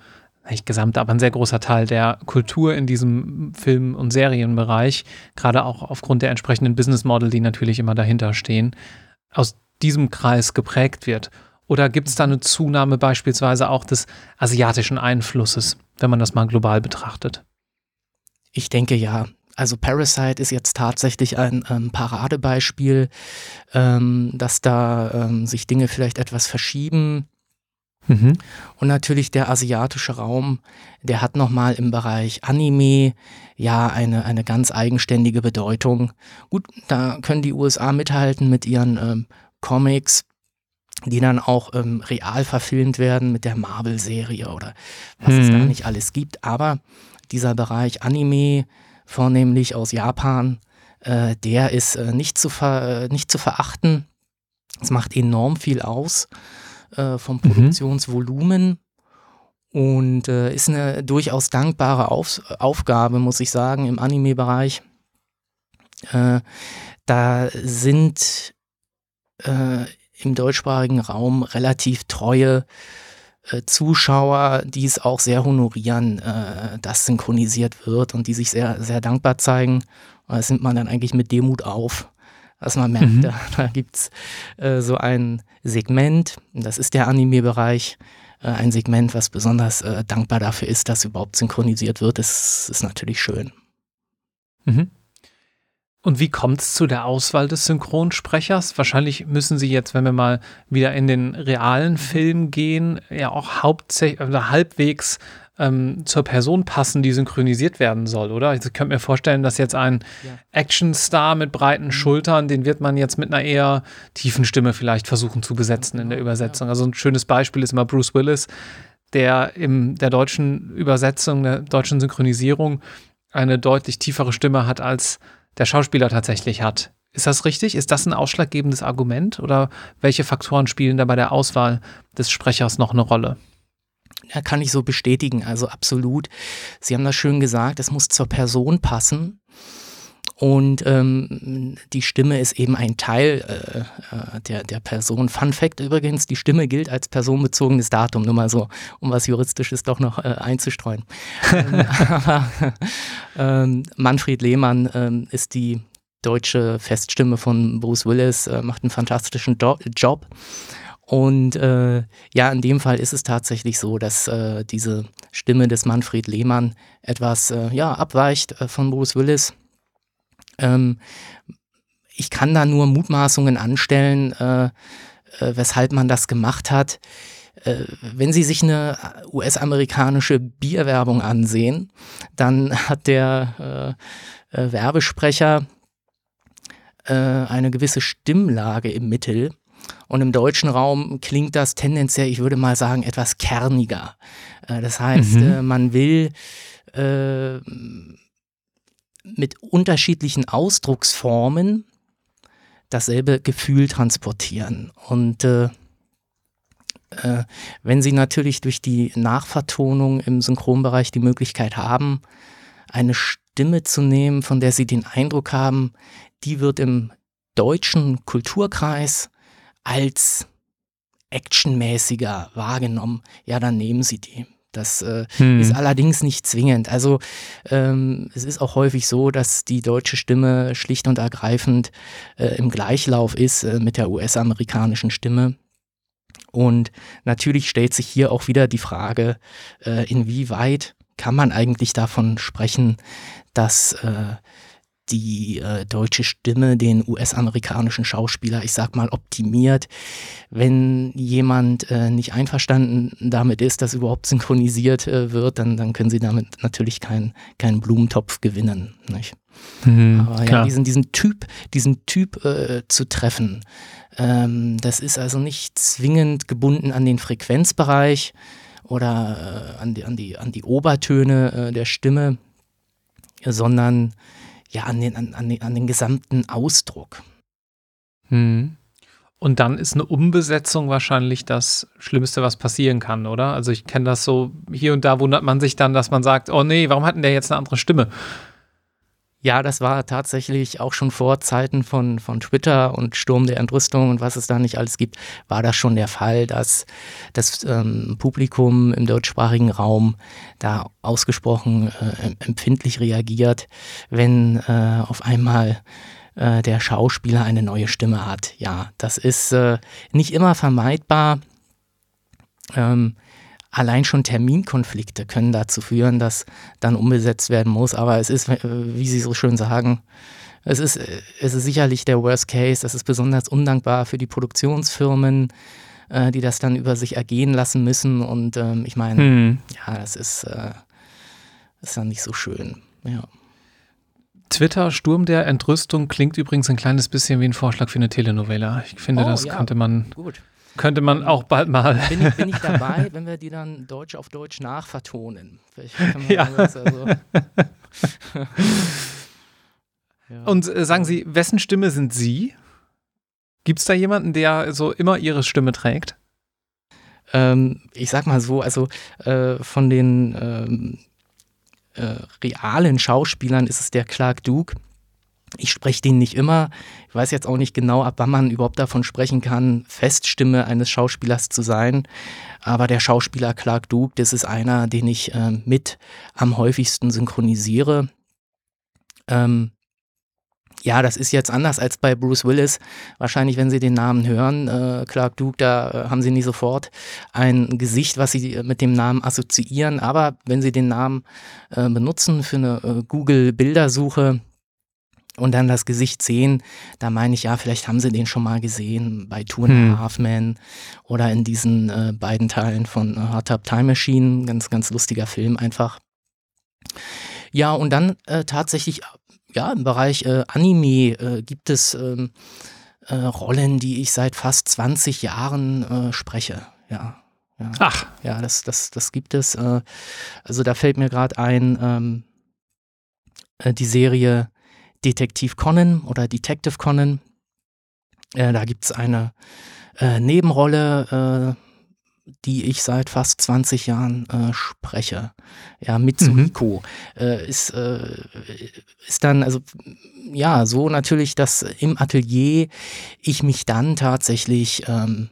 nicht gesamte, aber ein sehr großer Teil der Kultur in diesem Film- und Serienbereich, gerade auch aufgrund der entsprechenden Business Model, die natürlich immer dahinter stehen, aus diesem Kreis geprägt wird. Oder gibt es da eine Zunahme beispielsweise auch des asiatischen Einflusses, wenn man das mal global betrachtet? Ich denke ja. Also Parasite ist jetzt tatsächlich ein ähm, Paradebeispiel, ähm, dass da ähm, sich Dinge vielleicht etwas verschieben. Mhm. Und natürlich der asiatische Raum, der hat nochmal im Bereich Anime ja eine, eine ganz eigenständige Bedeutung. Gut, da können die USA mithalten mit ihren ähm, Comics, die dann auch ähm, real verfilmt werden mit der Marvel-Serie oder was mhm. es da nicht alles gibt. Aber dieser Bereich Anime, vornehmlich aus Japan, äh, der ist äh, nicht, zu ver, äh, nicht zu verachten. Es macht enorm viel aus äh, vom mhm. Produktionsvolumen und äh, ist eine durchaus dankbare Auf Aufgabe, muss ich sagen, im Anime-Bereich. Äh, da sind äh, im deutschsprachigen Raum relativ treue äh, Zuschauer, die es auch sehr honorieren, dass synchronisiert wird und die sich sehr, sehr dankbar zeigen. Das nimmt man dann eigentlich mit Demut auf dass man merkt, mhm. da, da gibt es äh, so ein Segment, das ist der Anime-Bereich, äh, ein Segment, was besonders äh, dankbar dafür ist, dass überhaupt synchronisiert wird. Das ist natürlich schön. Mhm. Und wie kommt es zu der Auswahl des Synchronsprechers? Wahrscheinlich müssen Sie jetzt, wenn wir mal wieder in den realen Film gehen, ja auch hauptsächlich oder halbwegs ähm, zur Person passen, die synchronisiert werden soll, oder? Ich könnte mir vorstellen, dass jetzt ein ja. Actionstar mit breiten mhm. Schultern, den wird man jetzt mit einer eher tiefen Stimme vielleicht versuchen zu besetzen in der Übersetzung. Also ein schönes Beispiel ist immer Bruce Willis, der in der deutschen Übersetzung, der deutschen Synchronisierung eine deutlich tiefere Stimme hat, als der Schauspieler tatsächlich hat. Ist das richtig? Ist das ein ausschlaggebendes Argument oder welche Faktoren spielen da bei der Auswahl des Sprechers noch eine Rolle? Ja, kann ich so bestätigen, also absolut. Sie haben das schön gesagt, es muss zur Person passen. Und ähm, die Stimme ist eben ein Teil äh, äh, der, der Person. Fun Fact übrigens, die Stimme gilt als personenbezogenes Datum, nur mal so, um was Juristisches doch noch äh, einzustreuen. ähm, ähm, Manfred Lehmann ähm, ist die deutsche Feststimme von Bruce Willis, äh, macht einen fantastischen Do Job. Und äh, ja, in dem Fall ist es tatsächlich so, dass äh, diese Stimme des Manfred Lehmann etwas äh, ja, abweicht äh, von Bruce Willis. Ähm, ich kann da nur Mutmaßungen anstellen, äh, äh, weshalb man das gemacht hat. wenn Sie sich eine US-amerikanische Bierwerbung ansehen, dann hat der Werbesprecher eine gewisse Stimmlage im Mittel und im deutschen Raum klingt das tendenziell, ich würde mal sagen, etwas kerniger. Äh, das heißt, mhm. Äh, man will äh, mit unterschiedlichen Ausdrucksformen dasselbe Gefühl transportieren. Und äh, äh, wenn Sie natürlich durch die Nachvertonung im Synchronbereich die Möglichkeit haben, eine Stimme zu nehmen, von der Sie den Eindruck haben, die wird im deutschen Kulturkreis als actionmäßiger wahrgenommen, ja, dann nehmen Sie die. Das äh, hm. ist allerdings nicht zwingend. Also ähm, es ist auch häufig so, dass die deutsche Stimme schlicht und ergreifend äh, im Gleichlauf ist äh, mit der US-amerikanischen Stimme. Und natürlich stellt sich hier auch wieder die Frage, äh, inwieweit kann man eigentlich davon sprechen, dass äh, die äh, deutsche Stimme den US-amerikanischen Schauspieler, ich sag mal, optimiert. Wenn jemand äh, nicht einverstanden damit ist, dass überhaupt synchronisiert äh, wird, dann, dann können sie damit natürlich keinen kein Blumentopf gewinnen. Nicht? Mhm, Aber ja, diesen, diesen Typ, diesen Typ äh, zu treffen, ähm, das ist also nicht zwingend gebunden an den Frequenzbereich oder äh, an, die, an, die, an die Obertöne äh, der Stimme, sondern ja, an den, an, an, den, an den gesamten Ausdruck. Hm. Und dann ist eine Umbesetzung wahrscheinlich das Schlimmste, was passieren kann, oder? Also ich kenne das so, hier und da wundert man sich dann, dass man sagt, oh nee, warum hat denn der jetzt eine andere Stimme? Ja, das war tatsächlich auch schon vor Zeiten von, von Twitter und Sturm der Entrüstung und was es da nicht alles gibt, war das schon der Fall, dass das ähm, Publikum im deutschsprachigen Raum da ausgesprochen äh, empfindlich reagiert, wenn äh, auf einmal äh, der Schauspieler eine neue Stimme hat. Ja, das ist äh, nicht immer vermeidbar. Ähm, allein schon Terminkonflikte können dazu führen, dass dann umgesetzt werden muss. Aber es ist, äh, wie Sie so schön sagen, es ist, äh, es ist sicherlich der Worst Case. Das ist besonders undankbar für die Produktionsfirmen. äh, die das dann über sich ergehen lassen müssen. Und ähm, ich meine, hm. ja, das ist, äh, ist dann nicht so schön. Ja. Twitter, Sturm der Entrüstung klingt übrigens ein kleines bisschen wie ein Vorschlag für eine Telenovela. Ich finde, oh, das ja. könnte man. Gut. Könnte man auch bald mal. Bin ich, bin ich dabei, wenn wir die dann Deutsch auf Deutsch nachvertonen? ja. Also ja. Und äh, sagen Sie, wessen Stimme sind Sie? Gibt es da jemanden, der so immer Ihre Stimme trägt? Ähm, ich sag mal so, also äh, von den ähm, äh, realen Schauspielern ist es der Clark Duke. Ich spreche den nicht immer. Ich weiß jetzt auch nicht genau, ab wann man überhaupt davon sprechen kann, Feststimme eines Schauspielers zu sein. Aber der Schauspieler Clark Duke, das ist einer, den ich äh, mit am häufigsten synchronisiere. Ähm, ja, das ist jetzt anders als bei Bruce Willis. Wahrscheinlich, wenn Sie den Namen hören, äh, Clark Duke, da äh, haben Sie nie sofort ein Gesicht, was Sie mit dem Namen assoziieren. Aber wenn Sie den Namen äh, benutzen für eine äh, Google-Bildersuche, und dann das Gesicht sehen, da meine ich, ja, vielleicht haben sie den schon mal gesehen bei Two and a hm. Half Men oder in diesen äh, beiden Teilen von äh, Hot Tub Time Machine. Ganz, ganz lustiger Film einfach. Ja, und dann äh, tatsächlich ja, im Bereich äh, Anime äh, gibt es ähm, äh, Rollen, die ich seit fast 20 Jahren äh, spreche. Ja, ja. Ach. Ja, das, das, das gibt es. Äh, also da fällt mir gerade ein, ähm, äh, die Serie Detektiv Conan oder Detective Conan. da gibt es eine Nebenrolle, die ich seit fast 20 Jahren äh, spreche. Ja, Mitsuhiko mhm. äh, ist, äh, ist dann, also ja, so natürlich, dass im Atelier ich mich dann tatsächlich ähm,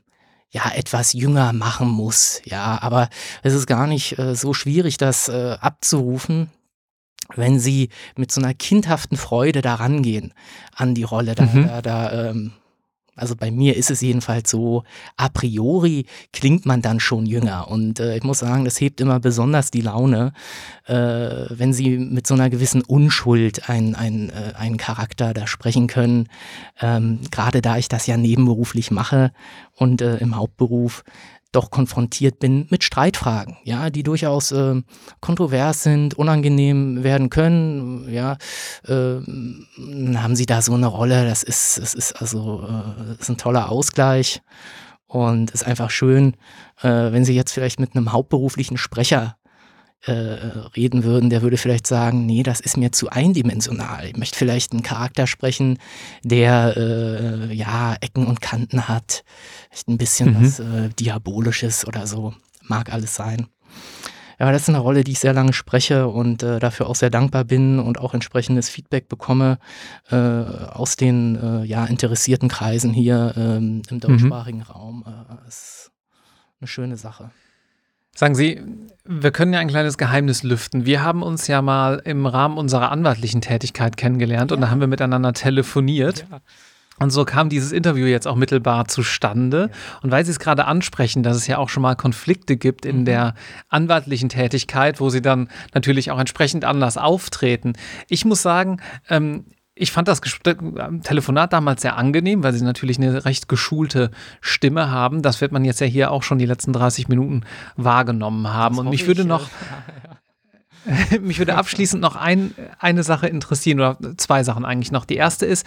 ja etwas jünger machen muss. Ja, aber es ist gar nicht äh, so schwierig, das äh, abzurufen wenn sie mit so einer kindhaften Freude da rangehen an die Rolle. Da, mhm. da, da ähm, also bei mir ist es jedenfalls so, a priori klingt man dann schon jünger. Und äh, ich muss sagen, das hebt immer besonders die Laune, äh, wenn sie mit so einer gewissen Unschuld einen, einen, äh, einen Charakter da sprechen können. Ähm, Gerade da ich das ja nebenberuflich mache und äh, im Hauptberuf doch konfrontiert bin mit Streitfragen, ja, die durchaus äh, kontrovers sind, unangenehm werden können, ja, äh, haben sie da so eine Rolle, das ist, das ist also äh, das ist ein toller Ausgleich und ist einfach schön, äh, wenn sie jetzt vielleicht mit einem hauptberuflichen Sprecher äh, reden würden, der würde vielleicht sagen, nee, das ist mir zu eindimensional. Ich möchte vielleicht einen Charakter sprechen, der äh, ja Ecken und Kanten hat, vielleicht ein bisschen mhm. was äh, Diabolisches oder so. Mag alles sein. Ja, das ist eine Rolle, die ich sehr lange spreche und äh, dafür auch sehr dankbar bin und auch entsprechendes Feedback bekomme äh, aus den äh, ja, interessierten Kreisen hier ähm, im mhm. deutschsprachigen mhm. Raum. Äh, ist eine schöne Sache. Sagen Sie, wir können ja ein kleines Geheimnis lüften. Wir haben uns ja mal im Rahmen unserer anwaltlichen Tätigkeit kennengelernt ja. und da haben wir miteinander telefoniert. Ja. Und so kam dieses Interview jetzt auch mittelbar zustande. Ja. Und weil Sie es gerade ansprechen, dass es ja auch schon mal Konflikte gibt in mhm. der anwaltlichen Tätigkeit, wo Sie dann natürlich auch entsprechend anders auftreten. Ich muss sagen, ähm, ich fand das Telefonat damals sehr angenehm, weil sie natürlich eine recht geschulte Stimme haben. Das wird man jetzt ja hier auch schon die letzten 30 Minuten wahrgenommen haben. Das Und mich würde noch, mich würde abschließend noch ein, eine Sache interessieren oder zwei Sachen eigentlich noch. Die erste ist,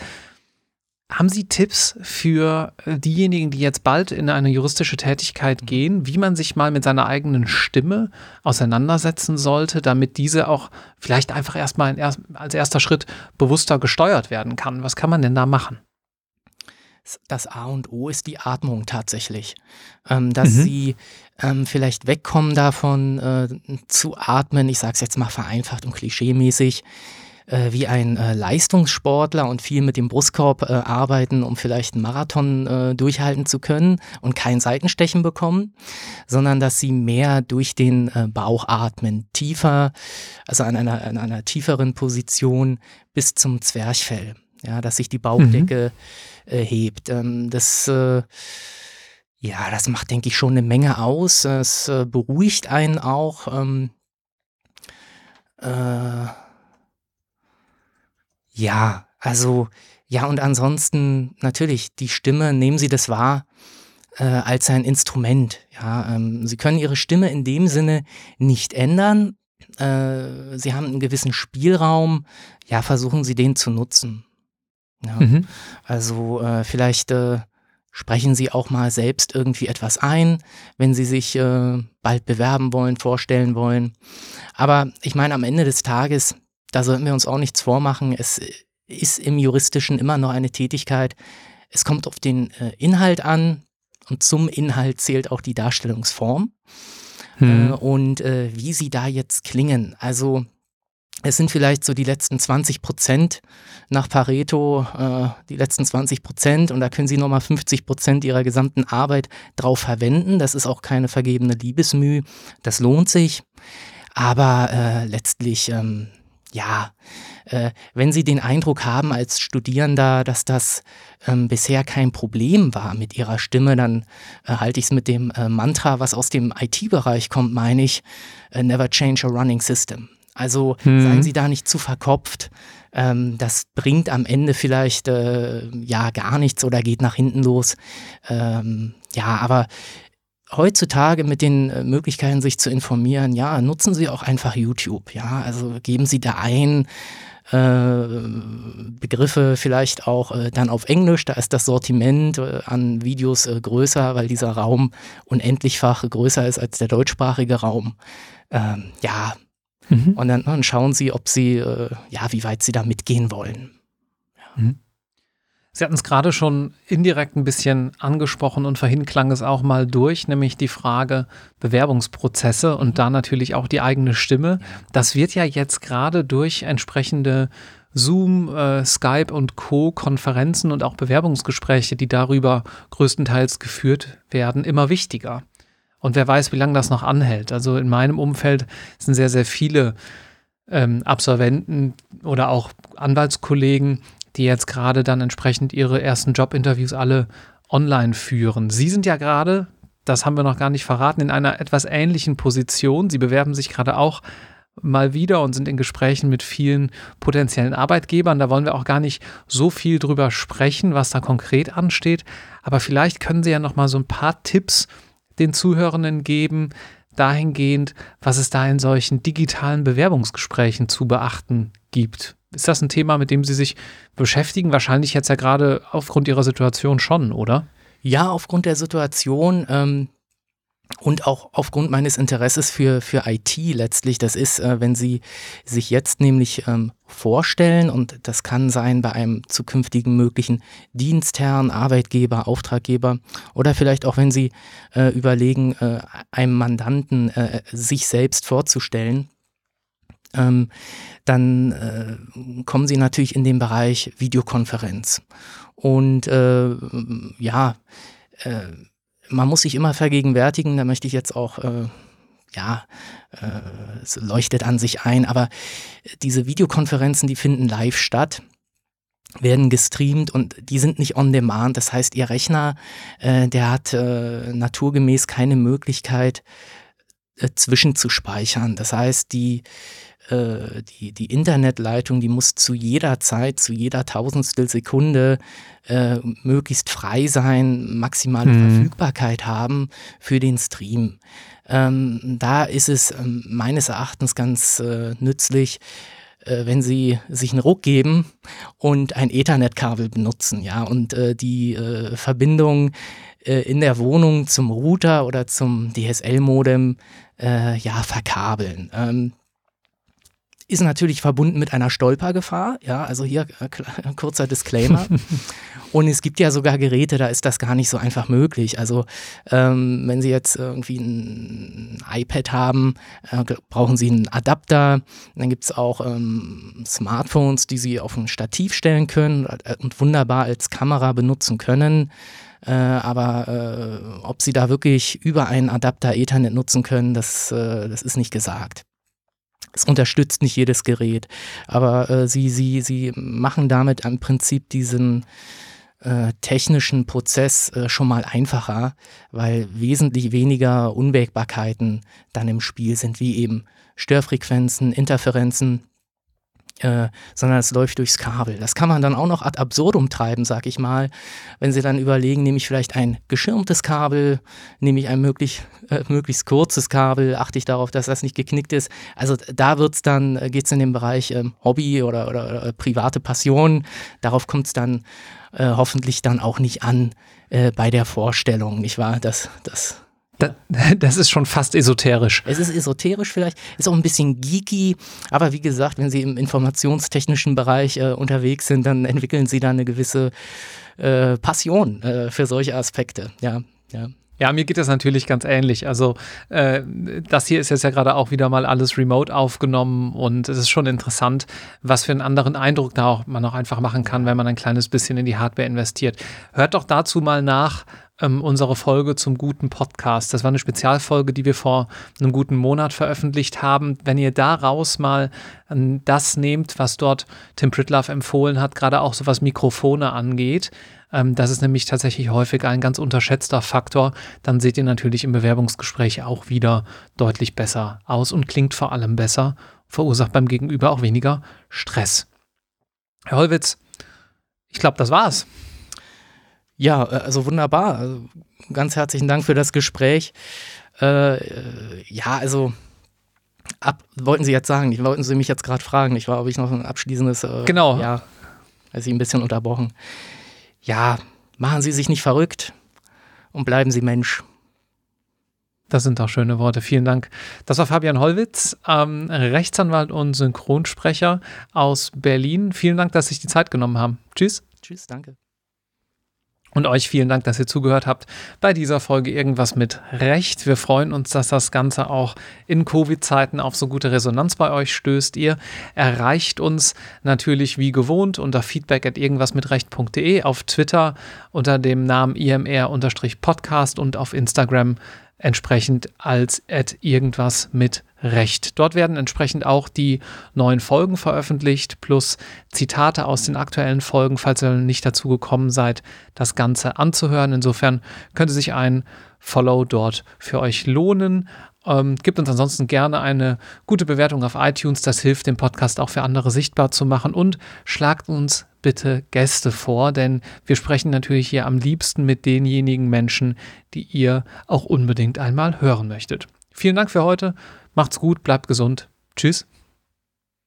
haben Sie Tipps für äh, diejenigen, die jetzt bald in eine juristische Tätigkeit mhm. gehen, wie man sich mal mit seiner eigenen Stimme auseinandersetzen sollte, damit diese auch vielleicht einfach erstmal als erster Schritt bewusster gesteuert werden kann? Was kann man denn da machen? Das A und O ist die Atmung tatsächlich. Ähm, dass mhm. sie ähm, vielleicht wegkommen davon äh, zu atmen, ich sage es jetzt mal vereinfacht und klischeemäßig, äh, wie ein äh, Leistungssportler und viel mit dem Brustkorb äh, arbeiten, um vielleicht einen Marathon äh, durchhalten zu können und kein Seitenstechen bekommen, sondern dass sie mehr durch den äh, Bauch atmen, tiefer, also an einer, an einer tieferen Position bis zum Zwerchfell, ja, dass sich die Bauchdecke mhm. Äh, hebt. Ähm, das ja, das macht, denke ich, schon eine Menge aus. Es beruhigt einen auch. Ähm, äh, ja, also ja, und ansonsten natürlich die Stimme, nehmen Sie das wahr. äh, als ein Instrument. Ja, ähm, sie können ihre Stimme in dem Sinne nicht ändern. Äh, sie haben einen gewissen Spielraum. Ja, versuchen Sie den zu nutzen. Ja. Mhm. Also äh, vielleicht äh, sprechen Sie auch mal selbst irgendwie etwas ein, wenn Sie sich äh, bald bewerben wollen, vorstellen wollen. Aber ich meine, am Ende des Tages, da sollten wir uns auch nichts vormachen. Es ist im Juristischen immer noch eine Tätigkeit. Es kommt auf den äh, Inhalt an und zum Inhalt zählt auch die Darstellungsform. Hm. Äh, und äh, wie sie da jetzt klingen. Also es sind vielleicht so die letzten 20 Prozent nach Pareto, äh, die letzten 20 Prozent und da können Sie nochmal 50 Prozent Ihrer gesamten Arbeit drauf verwenden. Das ist auch keine vergebene Liebesmüh, das lohnt sich. Aber äh, letztlich, ähm, ja, äh, wenn Sie den Eindruck haben als Studierender, dass das ähm, bisher kein Problem war mit Ihrer Stimme, dann äh, halte ich es mit dem äh, Mantra, was aus dem IT-Bereich kommt, meine ich, äh, never change a running system. Also hm. seien Sie da nicht zu verkopft. Ähm, das bringt am Ende vielleicht äh, ja gar nichts oder geht nach hinten los. Ähm, ja, aber heutzutage mit den äh, Möglichkeiten, sich zu informieren, ja, nutzen Sie auch einfach YouTube. Ja, also geben Sie da ein. Äh, Begriffe vielleicht auch äh, dann auf Englisch, da ist das Sortiment an Videos größer, weil dieser Raum unendlichfach größer ist als der deutschsprachige Raum. Ähm, ja, Mhm. Und dann, dann, schauen sie, ob sie, ja, wie weit sie da mitgehen wollen. Ja. Mhm. Sie hatten es gerade schon indirekt ein bisschen angesprochen und vorhin klang es auch mal durch, nämlich die Frage Bewerbungsprozesse und mhm. da natürlich auch die eigene Stimme. Das wird ja jetzt gerade durch entsprechende Zoom, äh, Skype und Co. Konferenzen und auch Bewerbungsgespräche, die darüber größtenteils geführt werden, immer wichtiger. Und wer weiß, wie lange das noch anhält. Also in meinem Umfeld sind sehr, sehr viele ähm, Absolventen oder auch Anwaltskollegen, die jetzt gerade dann entsprechend ihre ersten Jobinterviews alle online führen. Sie sind ja gerade, das haben wir noch gar nicht verraten, in einer etwas ähnlichen Position. Sie bewerben sich gerade auch mal wieder und sind in Gesprächen mit vielen potenziellen Arbeitgebern. Da wollen wir auch gar nicht so viel drüber sprechen, was da konkret ansteht. Aber vielleicht können Sie ja noch mal so ein paar Tipps den Zuhörenden geben, dahingehend, was es da in solchen digitalen Bewerbungsgesprächen zu beachten gibt? Ist das ein Thema, mit dem Sie sich beschäftigen? Wahrscheinlich jetzt ja gerade aufgrund Ihrer Situation schon, oder? Ja, aufgrund der Situation. Ähm, und auch aufgrund meines Interesses für, für IT letztlich, das ist, äh, wenn Sie sich jetzt nämlich ähm, vorstellen, und das kann sein bei einem zukünftigen möglichen Dienstherrn, Arbeitgeber, Auftraggeber, oder vielleicht auch wenn Sie äh, überlegen, äh, einem Mandanten äh, sich selbst vorzustellen, ähm, dann äh, kommen Sie natürlich in den Bereich Videokonferenz. Und äh, ja, man muss sich immer vergegenwärtigen, da möchte ich jetzt auch, äh, ja, äh, es leuchtet an sich ein, aber diese Videokonferenzen, die finden live statt werden gestreamt und die sind nicht on demand. Das heißt, Ihr Rechner, äh, der hat äh, naturgemäß keine Möglichkeit, äh, zwischenzuspeichern. Das heißt, die äh, die, die Internetleitung, die muss zu jeder Zeit, zu jeder Tausendstel Sekunde äh, möglichst frei sein, maximale mhm. Verfügbarkeit haben für den Stream. Ähm, da ist es ähm, meines Erachtens ganz äh, nützlich, äh, wenn Sie sich einen Ruck geben und ein Ethernet-Kabel benutzen, ja, und äh, die äh, Verbindung in der Wohnung zum Router oder zum DSL-Modem ja verkabeln. Ähm, ist natürlich verbunden mit einer Stolpergefahr. Ja, also hier äh, kurzer Disclaimer. Und es gibt ja sogar Geräte, da ist das gar nicht so einfach möglich. Also ähm, wenn Sie jetzt irgendwie ein iPad haben, äh, brauchen Sie einen Adapter. Dann gibt es auch ähm, Smartphones, die Sie auf ein Stativ stellen können äh, und wunderbar als Kamera benutzen können. Äh, aber äh, ob Sie da wirklich über einen Adapter Ethernet nutzen können, das, äh, das ist nicht gesagt. Es unterstützt nicht jedes Gerät, aber äh, sie, sie, sie machen damit im Prinzip diesen äh, technischen Prozess äh, schon mal einfacher, weil wesentlich weniger Unwägbarkeiten dann im Spiel sind, wie eben Störfrequenzen, Interferenzen. Äh, sondern es läuft durchs Kabel. Das kann man dann auch noch ad absurdum treiben, sag ich mal. Wenn Sie dann überlegen, nehme ich vielleicht ein geschirmtes Kabel, nehme ich ein möglich, äh, möglichst kurzes Kabel, achte ich darauf, dass das nicht geknickt ist. Also da wird's dann, äh, geht es in den Bereich äh, Hobby oder, oder, oder, private Passion. Darauf kommt es dann äh, hoffentlich dann auch nicht an äh, bei der Vorstellung, nicht wahr? Das, das das ist schon fast esoterisch. Es ist esoterisch vielleicht, ist auch ein bisschen geeky, aber wie gesagt, wenn Sie im informationstechnischen Bereich äh, unterwegs sind, dann entwickeln Sie da eine gewisse äh, Passion äh, für solche Aspekte. Ja, ja. Ja, mir geht das natürlich ganz ähnlich. Also äh, das hier ist jetzt ja gerade auch wieder mal alles remote aufgenommen und es ist schon interessant, was für einen anderen Eindruck da auch man auch einfach machen kann, wenn man ein kleines bisschen in die Hardware investiert. Hört doch dazu mal nach, ähm, unsere Folge zum guten Podcast. Das war eine Spezialfolge, die wir vor einem guten Monat veröffentlicht haben. Wenn ihr daraus mal ähm, das nehmt, was dort Tim Pritlove empfohlen hat, gerade auch so was Mikrofone angeht, ähm, das ist nämlich tatsächlich häufig ein ganz unterschätzter Faktor, dann seht ihr natürlich im Bewerbungsgespräch auch wieder deutlich besser aus und klingt vor allem besser, verursacht beim Gegenüber auch weniger Stress. Herr Holwitz, ich glaube, das war's. Ja, äh, also wunderbar. Also ganz herzlichen Dank für das Gespräch. Äh, ja, also ab, wollten Sie jetzt sagen, wollten Sie mich jetzt gerade fragen, ich war, ob ich noch ein abschließendes. Äh, genau. Ja, also ein bisschen unterbrochen. Ja, machen Sie sich nicht verrückt und bleiben Sie Mensch. Das sind doch schöne Worte. Vielen Dank. Das war Fabian Hollwitz, ähm, Rechtsanwalt und Synchronsprecher aus Berlin. Vielen Dank, dass Sie sich die Zeit genommen haben. Tschüss. Tschüss, danke. Und euch vielen Dank, dass ihr zugehört habt bei dieser Folge Irgendwas mit Recht. Wir freuen uns, dass das Ganze auch in Covid-Zeiten auf so gute Resonanz bei euch stößt. Ihr erreicht uns natürlich wie gewohnt unter feedback at irgendwasmitrecht.de, auf Twitter unter dem Namen imr-podcast und auf Instagram entsprechend als at irgendwas mit Recht. Dort werden entsprechend auch die neuen Folgen veröffentlicht, plus Zitate aus den aktuellen Folgen, falls ihr nicht dazu gekommen seid, das Ganze anzuhören. Insofern könnte sich ein Follow dort für euch lohnen. Ähm, gibt uns ansonsten gerne eine gute Bewertung auf iTunes. Das hilft dem Podcast auch für andere sichtbar zu machen. Und schlagt uns bitte Gäste vor, denn wir sprechen natürlich hier am liebsten mit denjenigen Menschen, die ihr auch unbedingt einmal hören möchtet. Vielen Dank für heute. Macht's gut, bleibt gesund. Tschüss.